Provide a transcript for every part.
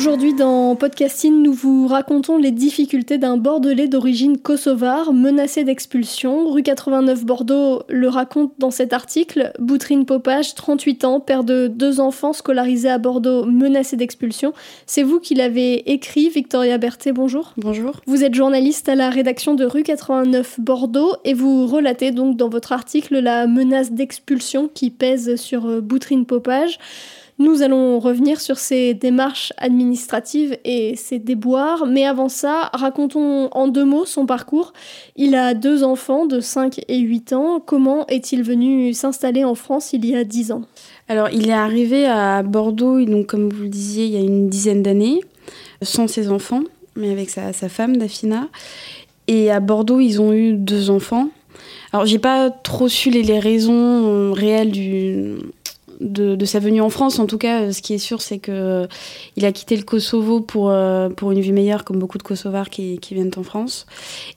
Aujourd'hui dans Podcasting, nous vous racontons les difficultés d'un Bordelais d'origine kosovare menacé d'expulsion. Rue 89 Bordeaux le raconte dans cet article. Boutrine Popage, 38 ans, père de deux enfants scolarisés à Bordeaux menacé d'expulsion. C'est vous qui l'avez écrit, Victoria Berthet, bonjour. Bonjour. Vous êtes journaliste à la rédaction de Rue 89 Bordeaux et vous relatez donc dans votre article la menace d'expulsion qui pèse sur Boutrine Popage. Nous allons revenir sur ces démarches administratives et ses déboires, mais avant ça, racontons en deux mots son parcours. Il a deux enfants de 5 et 8 ans. Comment est-il venu s'installer en France il y a 10 ans? Alors, il est arrivé à Bordeaux, donc, comme vous le disiez, il y a une dizaine d'années, sans ses enfants, mais avec sa, femme, Dafina. Et à Bordeaux, ils ont eu deux enfants. Alors, j'ai pas trop su les, les raisons réelles du de, sa venue en France. En tout cas, ce qui est sûr, c'est que il a quitté le Kosovo pour, euh, pour une vie meilleure, comme beaucoup de Kosovars qui, qui viennent en France.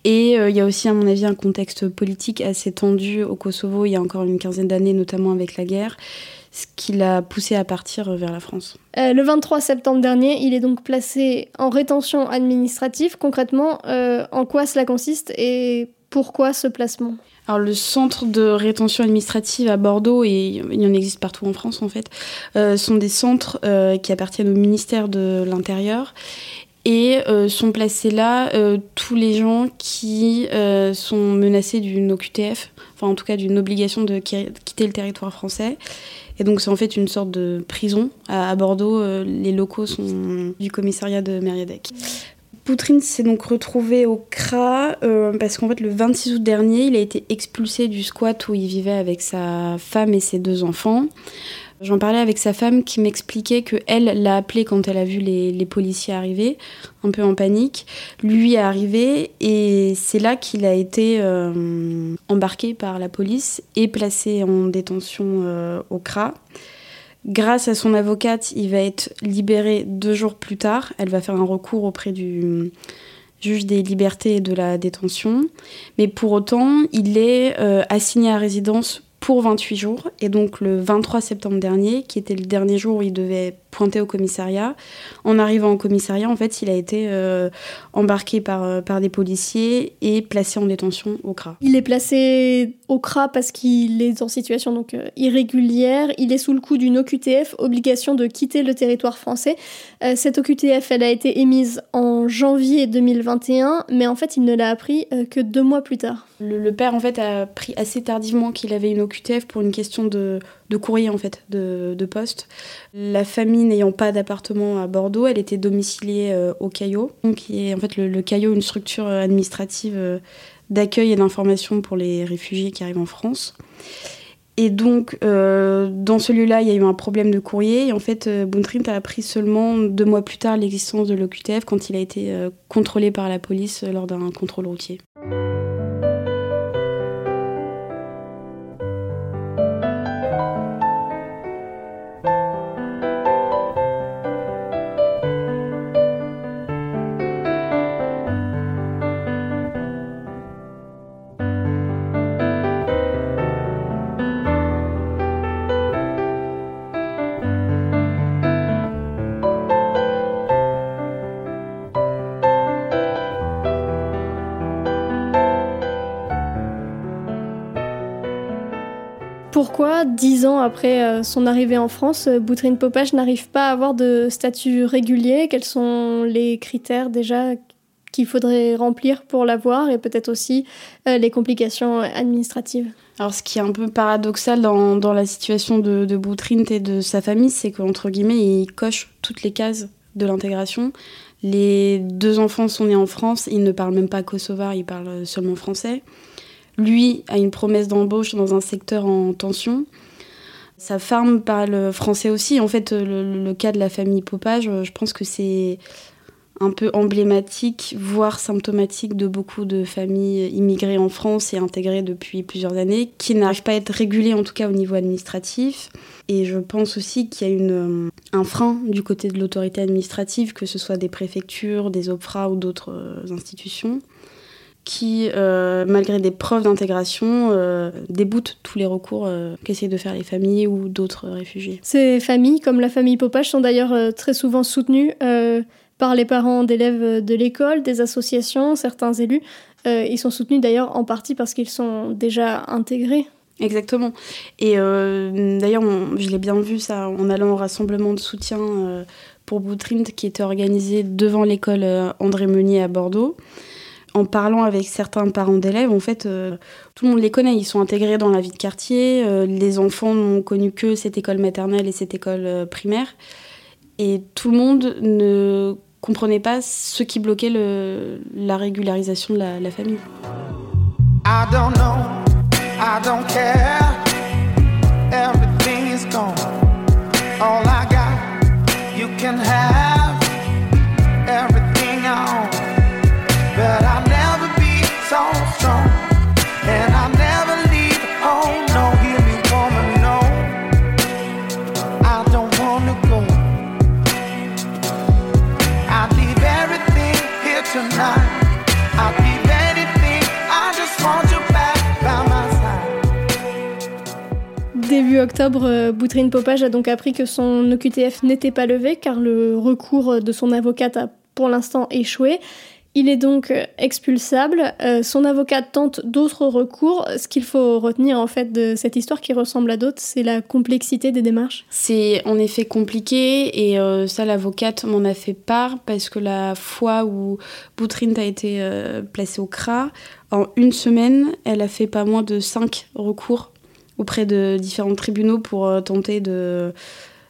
Et euh, il y a aussi, à mon avis, un contexte politique assez tendu au Kosovo il y a encore une quinzaine d'années, notamment avec la guerre ce qui l'a poussé à partir vers la France. Euh, le 23 septembre dernier, il est donc placé en rétention administrative. Concrètement, en quoi cela consiste et pourquoi ce placement? Alors le centre de rétention administrative à Bordeaux, et il y en existe partout en France en fait, euh, sont des centres euh, qui appartiennent au ministère de l'Intérieur et euh, sont placés là tous les gens qui sont menacés d'une OQTF, enfin en tout cas d'une obligation de quitter le territoire français. Et donc c'est en fait une sorte de prison à, à Bordeaux. les locaux sont du commissariat de Mériadec. Poutrine s'est donc retrouvé au CRA euh, parce qu'en fait le 26 août dernier, il a été expulsé du squat où il vivait avec sa femme et ses deux enfants. J'en parlais avec sa femme qui m'expliquait que elle l'a appelé quand elle a vu les, policiers arriver, un peu en panique. Lui est arrivé et c'est là qu'il a été euh, embarqué par la police et placé en détention euh, au CRA. Grâce à son avocate, il va être libéré deux jours plus tard. Elle va faire un recours auprès du juge des libertés et de la détention. Mais pour autant, il est euh, assigné à résidence pour 28 jours. Et donc le 23 septembre dernier, qui était le dernier jour où il devait pointer au commissariat, en arrivant au commissariat, en fait, il a été euh, embarqué par, euh, par des policiers et placé en détention au CRA. Il est placé au CRA parce qu'il est en situation donc euh, irrégulière. Il est sous le coup d'une OQTF, obligation de quitter le territoire français. Euh, cette OQTF, elle a été émise en janvier 2021, mais en fait, il ne l'a appris que deux mois plus tard. Le, le, père, en fait, a appris assez tardivement qu'il avait une OQTF pour une question de, de courrier, en fait, de, de poste. La famille n'ayant pas d'appartement à Bordeaux, elle était domiciliée euh, au Caillot, qui en fait le, le Caillot, une structure administrative euh, d'accueil et d'information pour les réfugiés qui arrivent en France. Et donc, euh, dans ce lieu-là, il y a eu un problème de courrier. Et en fait, Buntrint a appris seulement deux mois plus tard l'existence de l'OQTF quand il a été contrôlé par la police lors d'un contrôle routier. Pourquoi, dix ans après son arrivée en France, Boutrine Popage n'arrive pas à avoir de statut régulier? Quels sont les critères déjà qu'il faudrait remplir pour l'avoir et peut-être aussi les complications administratives? Alors, ce qui est un peu paradoxal dans, la situation de, de Boutrint et de sa famille, c'est qu'entre guillemets, il coche toutes les cases de l'intégration. Les deux enfants sont nés en France, ils ne parlent même pas kosovar, ils parlent seulement français. Lui a une promesse d'embauche dans un secteur en tension. Sa femme parle français aussi. En fait, le, cas de la famille Popage, je pense que c'est un peu emblématique, voire symptomatique de beaucoup de familles immigrées en France et intégrées depuis plusieurs années, qui n'arrivent pas à être régulées en tout cas au niveau administratif. Et je pense aussi qu'il y a euh, un frein du côté de l'autorité administrative, que ce soit des préfectures, des OPFRA ou d'autres euh, institutions, qui, euh, malgré des preuves d'intégration, déboutent tous les recours qu'essayent de faire les familles ou d'autres réfugiés. Ces familles, comme la famille Popage, sont d'ailleurs très souvent soutenues par les parents d'élèves de l'école, des associations, certains élus. Euh, ils sont soutenus d'ailleurs en partie parce qu'ils sont déjà intégrés. Exactement. Et euh, d'ailleurs, je l'ai bien vu ça en allant au rassemblement de soutien euh, pour Boutrint qui était organisé devant l'école André Meunier à Bordeaux. En parlant avec certains parents d'élèves, en fait, tout le monde les connaît. Ils sont intégrés dans la vie de quartier. les enfants n'ont connu que cette école maternelle et cette école primaire. Et tout le monde ne comprenait pas ce qui bloquait la régularisation de la, la famille. I don't know, I don't care. Début octobre, euh, Boutrine Popage a donc appris que son OQTF n'était pas levé car le recours de son avocate a pour l'instant échoué. Il est donc euh, expulsable. Euh, son avocat tente d'autres recours. Ce qu'il faut retenir en fait de cette histoire qui ressemble à d'autres, c'est la complexité des démarches. C'est en effet compliqué et euh, ça l'avocate m'en a fait part parce que la fois où Boutrine a été placée au CRA, en une semaine, elle a fait pas moins de cinq recours auprès de différents tribunaux pour tenter de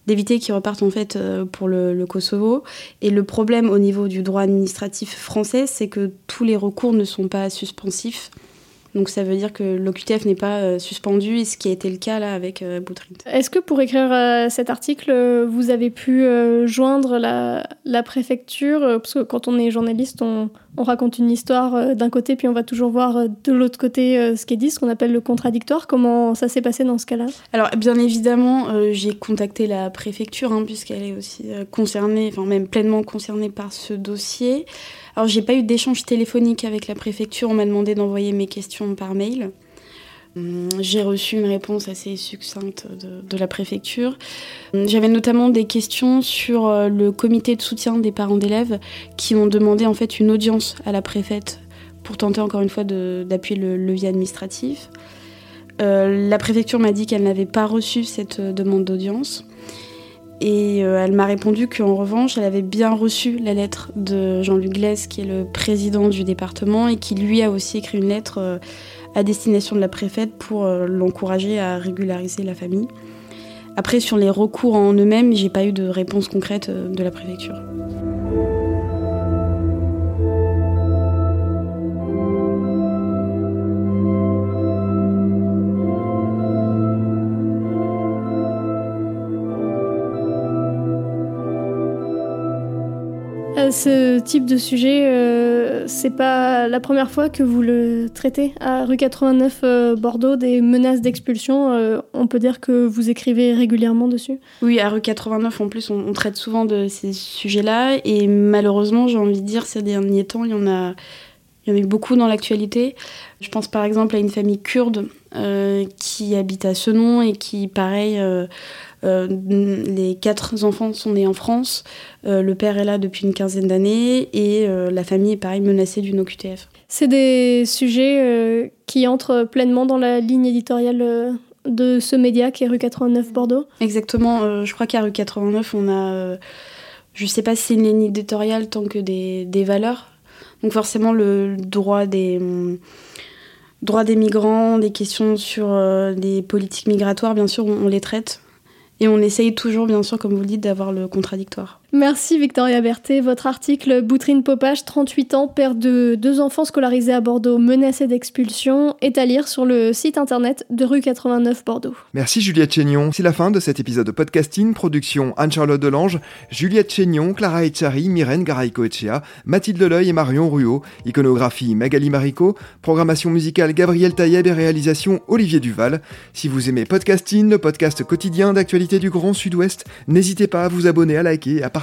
d'éviter qu'ils repartent en fait euh, pour le, Kosovo. Et le problème au niveau du droit administratif français, c'est que tous les recours ne sont pas suspensifs. Donc ça veut dire que l'OQTF n'est pas euh, suspendu, ce qui a été le cas là avec euh, Boutrint. Est-ce que pour écrire euh, cet article, vous avez pu joindre la, la préfecture? Parce que quand on est journaliste, on, on raconte une histoire d'un côté, puis on va toujours voir de l'autre côté ce qui est dit, ce qu'on appelle le contradictoire. Comment ça s'est passé dans ce cas-là? Alors bien évidemment, j'ai contacté la préfecture, hein, puisqu'elle est aussi concernée, enfin même pleinement concernée par ce dossier. Alors j'ai pas eu d'échange téléphonique avec la préfecture, on m'a demandé d'envoyer mes questions par mail. Hum, j'ai reçu une réponse assez succincte de, la préfecture. Hum, j'avais notamment des questions sur euh, le comité de soutien des parents d'élèves qui ont demandé en fait une audience à la préfète pour tenter encore une fois d'appuyer le levier administratif. Euh, la préfecture m'a dit qu'elle n'avait pas reçu cette euh, demande d'audience. Et euh, elle m'a répondu qu'en revanche, elle avait bien reçu la lettre de Jean-Luc Glaise, qui est le président du département, et qui lui a aussi écrit une lettre euh, à destination de la préfète pour euh, l'encourager à régulariser la famille. Après, sur les recours en eux-mêmes, j'ai pas eu de réponse concrète de la préfecture. Ce type de sujet, euh, c'est pas la première fois que vous le traitez. À rue 89 euh, Bordeaux, des menaces d'expulsion, euh, on peut dire que vous écrivez régulièrement dessus Oui, à rue 89, en plus, on, traite souvent de ces sujets-là. Et malheureusement, j'ai envie de dire, ces derniers temps, il y en a, il y en a eu beaucoup dans l'actualité. Je pense par exemple à une famille kurde qui habite à Senon et qui, pareil, euh, les quatre enfants sont nés en France. Euh, le père est là depuis une quinzaine d'années et euh, la famille est pareil menacée d'une OQTF. C'est des sujets qui entrent pleinement dans la ligne éditoriale de ce média qui est rue 89 Bordeaux Exactement, je crois qu'à rue 89, on a, je sais pas si c'est une ligne éditoriale tant que des, des valeurs. Donc forcément, le droit des droits des migrants, des questions sur les politiques migratoires, bien sûr, on les traite. Et on essaye toujours, bien sûr, comme vous le dites, d'avoir le contradictoire. Merci Victoria Berthet. Votre article Boutrine Popage, 38 ans, père de deux enfants scolarisés à Bordeaux, menacés d'expulsion, est à lire sur le site internet de rue 89 Bordeaux. Merci Juliette Chénion. C'est la fin de cet épisode de podcasting. Production Anne-Charlotte Delange, Juliette Chénion, Clara Echari, Myrène Garaïco-Echea, Mathilde Leleuil et Marion Ruot. Iconographie Magali Marico. Programmation musicale Gabriel Taïeb et réalisation Olivier Duval. Si vous aimez podcasting, le podcast quotidien d'actualité du Grand Sud-Ouest, n'hésitez pas à vous abonner, à liker à partager